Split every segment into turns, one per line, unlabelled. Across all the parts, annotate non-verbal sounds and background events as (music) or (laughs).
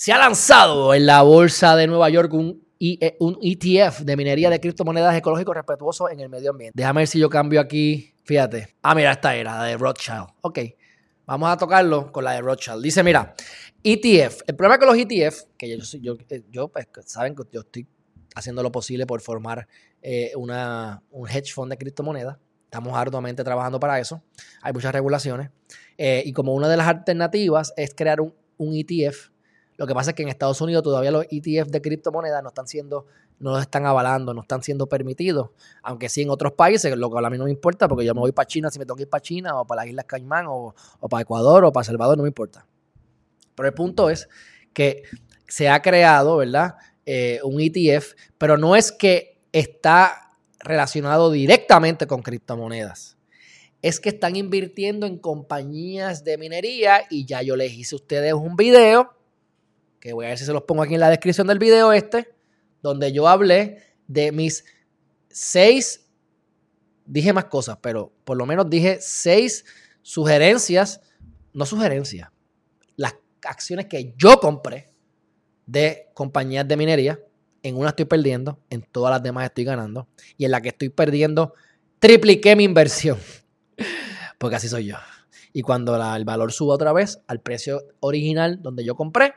Se ha lanzado en la bolsa de Nueva York un, ETF de minería de criptomonedas ecológicos respetuoso en el medio ambiente. Déjame ver si yo cambio aquí. Fíjate. Ah, mira, esta era, la de Rothschild. Ok. Vamos a tocarlo con la de Rothschild. Dice, mira, ETF. El problema con los ETF, que yo, yo, yo pues, saben que yo estoy haciendo lo posible por formar eh, una, un hedge fund de criptomonedas. Estamos arduamente trabajando para eso. Hay muchas regulaciones. Eh, y como una de las alternativas es crear un, un ETF lo que pasa es que en Estados Unidos todavía los ETF de criptomonedas no están siendo, no los están avalando, no están siendo permitidos. Aunque sí en otros países, lo cual a mí no me importa, porque yo me voy para China si me tengo que ir para China, o para las Islas Caimán, o, para Ecuador, o para Salvador, no me importa. Pero el punto es que se ha creado, ¿verdad? Eh, un ETF, pero no es que está relacionado directamente con criptomonedas. Es que están invirtiendo en compañías de minería y ya yo les hice a ustedes un video que voy a ver si se los pongo aquí en la descripción del video este, donde yo hablé de mis seis, dije más cosas, pero por lo menos dije seis sugerencias, no sugerencias, las acciones que yo compré de compañías de minería. En una estoy perdiendo, en todas las demás estoy ganando. Y en la que estoy perdiendo, tripliqué mi inversión. (laughs) Porque así soy yo. Y cuando el valor suba otra vez al precio original donde yo compré,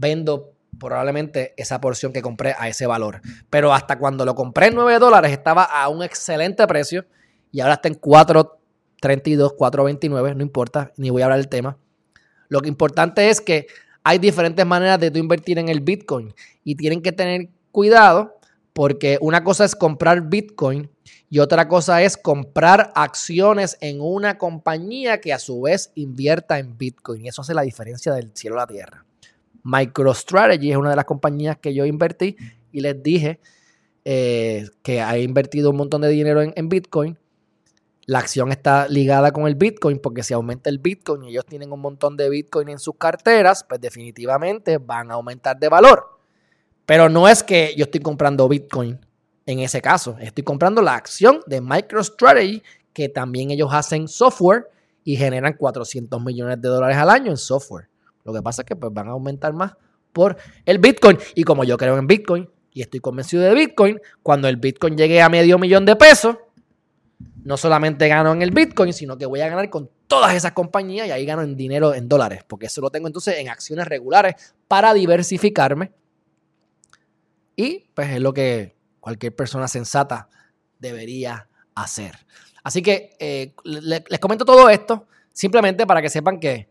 vendo probablemente esa porción que compré a ese valor. Pero hasta cuando lo compré en 9 dólares estaba a un excelente precio y ahora está en 4.32, 4.29, no importa, ni voy a hablar del tema. Lo que importante es que hay diferentes maneras de tú invertir en el Bitcoin y tienen que tener cuidado porque una cosa es comprar Bitcoin y otra cosa es comprar acciones en una compañía que a su vez invierta en Bitcoin. Y eso hace la diferencia del cielo a la tierra. MicroStrategy es una de las compañías que yo invertí y les dije eh, que ha invertido un montón de dinero en, Bitcoin. La acción está ligada con el Bitcoin porque si aumenta el Bitcoin y ellos tienen un montón de Bitcoin en sus carteras, pues definitivamente van a aumentar de valor. Pero no es que yo estoy comprando Bitcoin en ese caso. Estoy comprando la acción de MicroStrategy que también ellos hacen software y generan 400 millones de dólares al año en software. Lo que pasa es que pues, van a aumentar más por el Bitcoin. Y como yo creo en Bitcoin y estoy convencido de Bitcoin, cuando el Bitcoin llegue a medio millón de pesos, no solamente gano en el Bitcoin, sino que voy a ganar con todas esas compañías y ahí gano en dinero en dólares, porque eso lo tengo entonces en acciones regulares para diversificarme. Y pues es lo que cualquier persona sensata debería hacer. Así que eh, les comento todo esto simplemente para que sepan que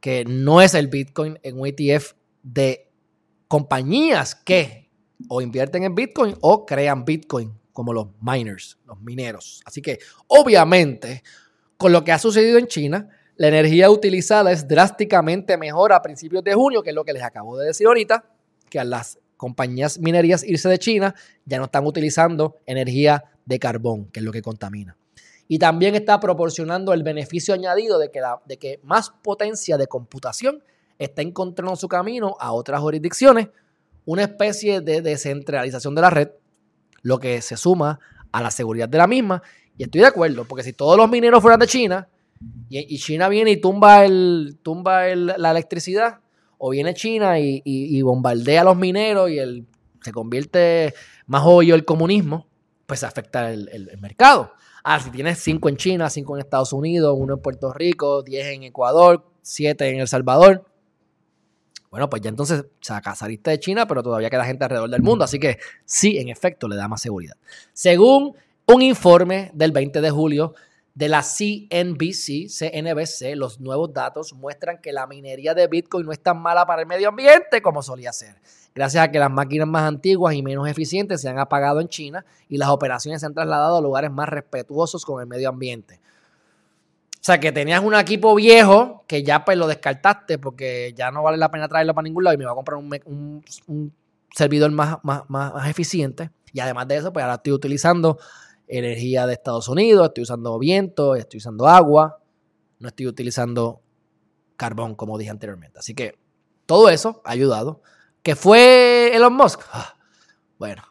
que no es el Bitcoin en un ETF de compañías que o invierten en Bitcoin o crean Bitcoin, como los miners, los mineros. Así que, obviamente, con lo que ha sucedido en China, la energía utilizada es drásticamente mejor a principios de junio, que es lo que les acabo de decir ahorita, que a las compañías minerías irse de China ya no están utilizando energía de carbón, que es lo que contamina y también está proporcionando el beneficio añadido de que, de que más potencia de computación está encontrando su camino a otras jurisdicciones, una especie de descentralización de la red, lo que se suma a la seguridad de la misma. Y estoy de acuerdo, porque si todos los mineros fueran de China y, China viene y tumba, el, tumba la electricidad, o viene China y, bombardea a los mineros y el, se convierte más obvio el comunismo, pues afecta el mercado. Ah, si tienes cinco en China, cinco en Estados Unidos, uno en Puerto Rico, 10 en Ecuador, siete en El Salvador. Bueno, pues ya entonces saliste de China, pero todavía queda gente alrededor del mundo. Así que sí, en efecto, le da más seguridad. Según un informe del 20 de julio de la CNBC, CNBC, los nuevos datos muestran que la minería de Bitcoin no es tan mala para el medio ambiente como solía ser gracias a que las máquinas más antiguas y menos eficientes se han apagado en China y las operaciones se han trasladado a lugares más respetuosos con el medio ambiente. O sea, que tenías un equipo viejo que ya pues lo descartaste porque ya no vale la pena traerlo para ningún lado y me va a comprar un, servidor más, más, más, eficiente. Y además de eso, pues ahora estoy utilizando energía de Estados Unidos, estoy usando viento, estoy usando agua, no estoy utilizando carbón, como dije anteriormente. Así que todo eso ha ayudado ¿Que fue Elon Musk? Ah, bueno,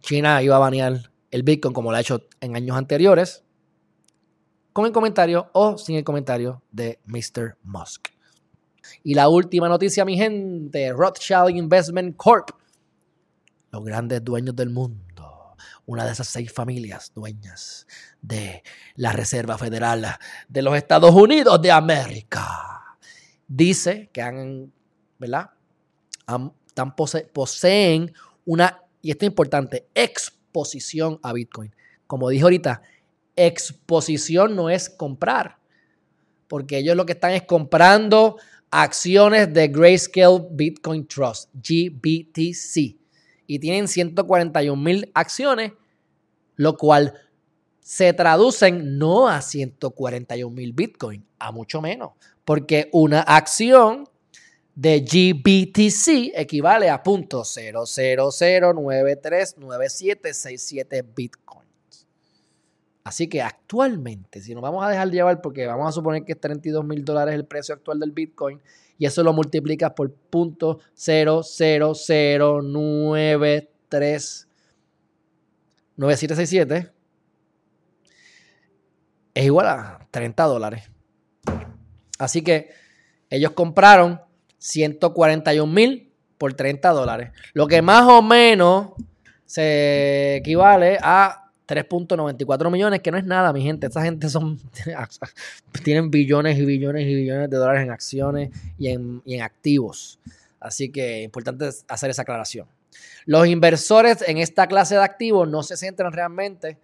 China iba a banear el Bitcoin como lo ha hecho en años anteriores, con el comentario o sin el comentario de Mr. Musk. Y la última noticia, mi gente, Rothschild Investment Corp, los grandes dueños del mundo, una de esas seis familias dueñas de la Reserva Federal de los Estados Unidos de América, dice que han, ¿verdad? Poseen una, y esto es importante, exposición a Bitcoin. Como dije ahorita, exposición no es comprar, porque ellos lo que están es comprando acciones de Grayscale Bitcoin Trust, GBTC, y tienen 141 mil acciones, lo cual se traducen no a 141 mil Bitcoin, a mucho menos, porque una acción de GBTC equivale a .000939767 Bitcoins. Así que actualmente, si nos vamos a dejar llevar, porque vamos a suponer que es 32 mil dólares el precio actual del Bitcoin, y eso lo multiplicas por .000939767, es igual a 30 dólares. Así que ellos compraron 141 mil por 30 dólares. Lo que más o menos se equivale a 3.94 millones, que no es nada, mi gente. Esta gente son (laughs) tienen billones y billones y billones de dólares en acciones y en, y en activos. Así que es importante hacer esa aclaración. Los inversores en esta clase de activos no se centran realmente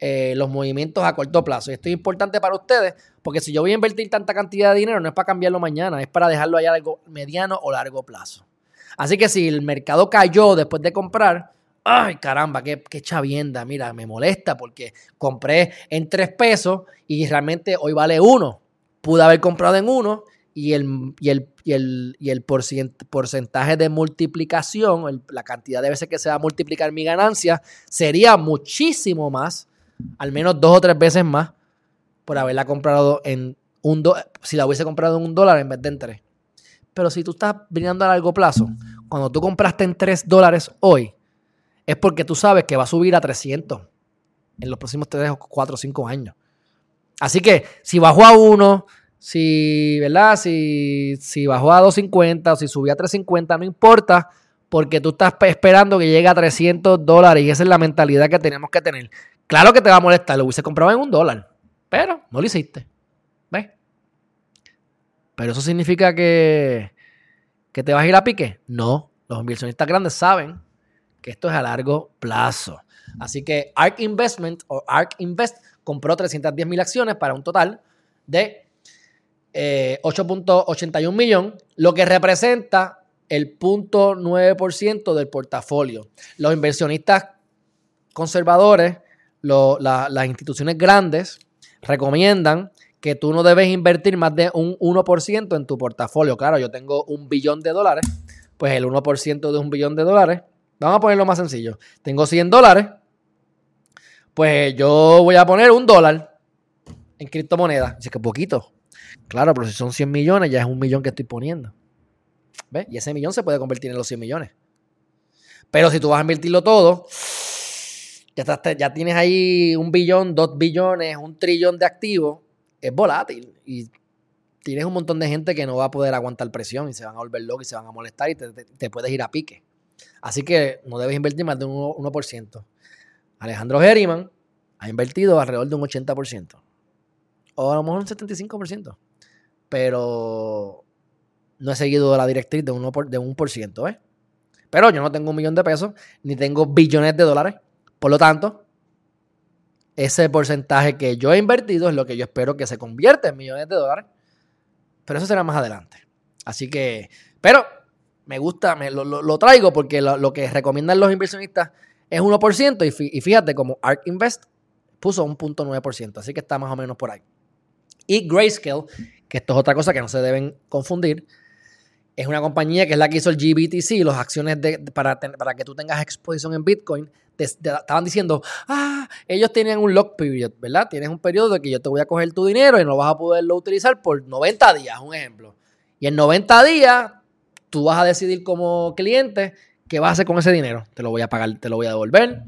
eh, los movimientos a corto plazo. Y esto es importante para ustedes, porque si yo voy a invertir tanta cantidad de dinero, no es para cambiarlo mañana, es para dejarlo allá a algo mediano o largo plazo. Así que si el mercado cayó después de comprar, ay caramba, qué, qué chavienda, mira, me molesta porque compré en 3 pesos y realmente hoy vale 1. Pude haber comprado en 1 y el, y el, y el, y el porcentaje de multiplicación, la cantidad de veces que se va a multiplicar mi ganancia, sería muchísimo más al menos dos o tres veces más por haberla comprado en un dólar, si la hubiese comprado en un dólar en vez de en tres. Pero si tú estás brindando a largo plazo, cuando tú compraste en tres dólares hoy, es porque tú sabes que va a subir a 300 en los próximos tres o cuatro o cinco años. Así que si bajó a uno, si, ¿verdad? Si, si bajó a 250 o si subió a 350, no importa, porque tú estás esperando que llegue a 300 dólares y esa es la mentalidad que tenemos que tener. Claro que te va a molestar, lo hubiese comprado en un dólar, pero no lo hiciste. ¿Ves? Pero eso significa que, que te vas a ir a pique. No, los inversionistas grandes saben que esto es a largo plazo. Así que ARK Investment o ARK Invest compró 310 mil acciones para un total de 8.81 eh, millón, lo que representa el 0.9% del portafolio. Los inversionistas conservadores las instituciones grandes recomiendan que tú no debes invertir más de un 1% en tu portafolio. Claro, yo tengo un billón de dólares, pues el 1% de un billón de dólares, vamos a ponerlo más sencillo, tengo 100 dólares, pues yo voy a poner un dólar en criptomonedas. Dice que poquito. Claro, pero si son 100 millones, ya es un millón que estoy poniendo. ¿Ves? Y ese millón se puede convertir en los 100 millones. Pero si tú vas a invertirlo todo, ya, tienes ahí un billón, dos billones, un trillón de activos, es volátil y tienes un montón de gente que no va a poder aguantar presión y se van a volver locos y se van a molestar y te, puedes ir a pique. Así que no debes invertir más de un 1%. Alejandro Geriman ha invertido alrededor de un 80%. O a lo mejor un 75%. Pero no he seguido la directriz de, un por ciento, ¿eh? Pero yo no tengo un millón de pesos, ni tengo billones de dólares. Por lo tanto, ese porcentaje que yo he invertido es lo que yo espero que se convierta en millones de dólares. Pero eso será más adelante. Así que, pero me gusta, me, lo, traigo porque lo, que recomiendan los inversionistas es 1%. Y, fíjate, como ARK Invest puso un punto 9%. Así que está más o menos por ahí. Y Grayscale, que esto es otra cosa que no se deben confundir, es una compañía que es la que hizo el GBTC, las acciones de, para, para que tú tengas exposición en Bitcoin. estaban diciendo, ah, ellos tienen un lock period, ¿verdad? Tienes un periodo de que yo te voy a coger tu dinero y no vas a poderlo utilizar por 90 días, un ejemplo. Y en 90 días, tú vas a decidir como cliente qué vas a hacer con ese dinero. Te lo voy a pagar, te lo voy a devolver,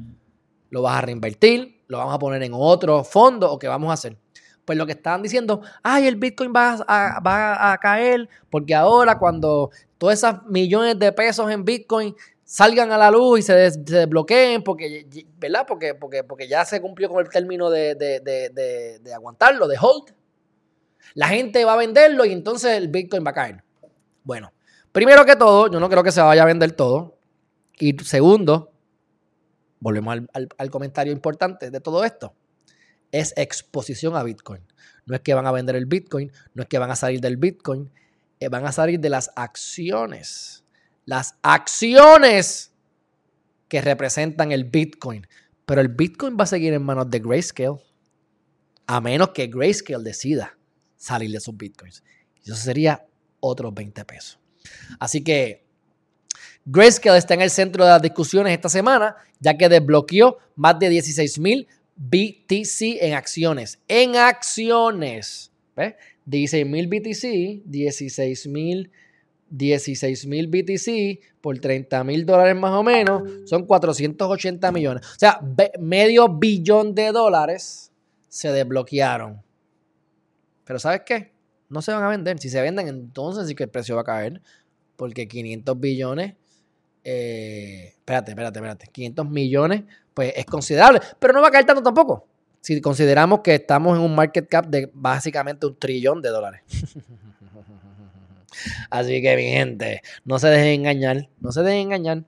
lo vas a reinvertir, lo vamos a poner en otro fondo o qué vamos a hacer. Pues lo que estaban diciendo, ay, el Bitcoin va a, caer porque ahora cuando todas esas millones de pesos en Bitcoin salgan a la luz y se, desbloqueen porque, ¿verdad? Porque, porque, porque ya se cumplió con el término de, aguantarlo, de hold. La gente va a venderlo y entonces el Bitcoin va a caer. Bueno, primero que todo, yo no creo que se vaya a vender todo. Y segundo, volvemos al, comentario importante de todo esto, es exposición a Bitcoin. No es que van a vender el Bitcoin, no es que van a salir del Bitcoin, eh, van a salir de las acciones. Las acciones que representan el Bitcoin. Pero el Bitcoin va a seguir en manos de Grayscale. A menos que Grayscale decida salir de sus Bitcoins. Eso sería otros 20 pesos. Así que Grayscale está en el centro de las discusiones esta semana, ya que desbloqueó más de 16 mil BTC en acciones. En acciones. ¿Ves? 16 mil BTC, 16 mil 16 mil BTC por 30 mil dólares más o menos, son 480 millones. O sea, medio billón de dólares se desbloquearon. Pero ¿sabes qué? No se van a vender. Si se venden, entonces sí que el precio va a caer. Porque 500 billones eh, espérate, espérate, espérate, 500 millones, pues es considerable, pero no va a caer tanto tampoco. Si consideramos que estamos en un market cap de básicamente un trillón de dólares. (laughs) Así que, mi gente, no se dejen engañar, no se dejen engañar.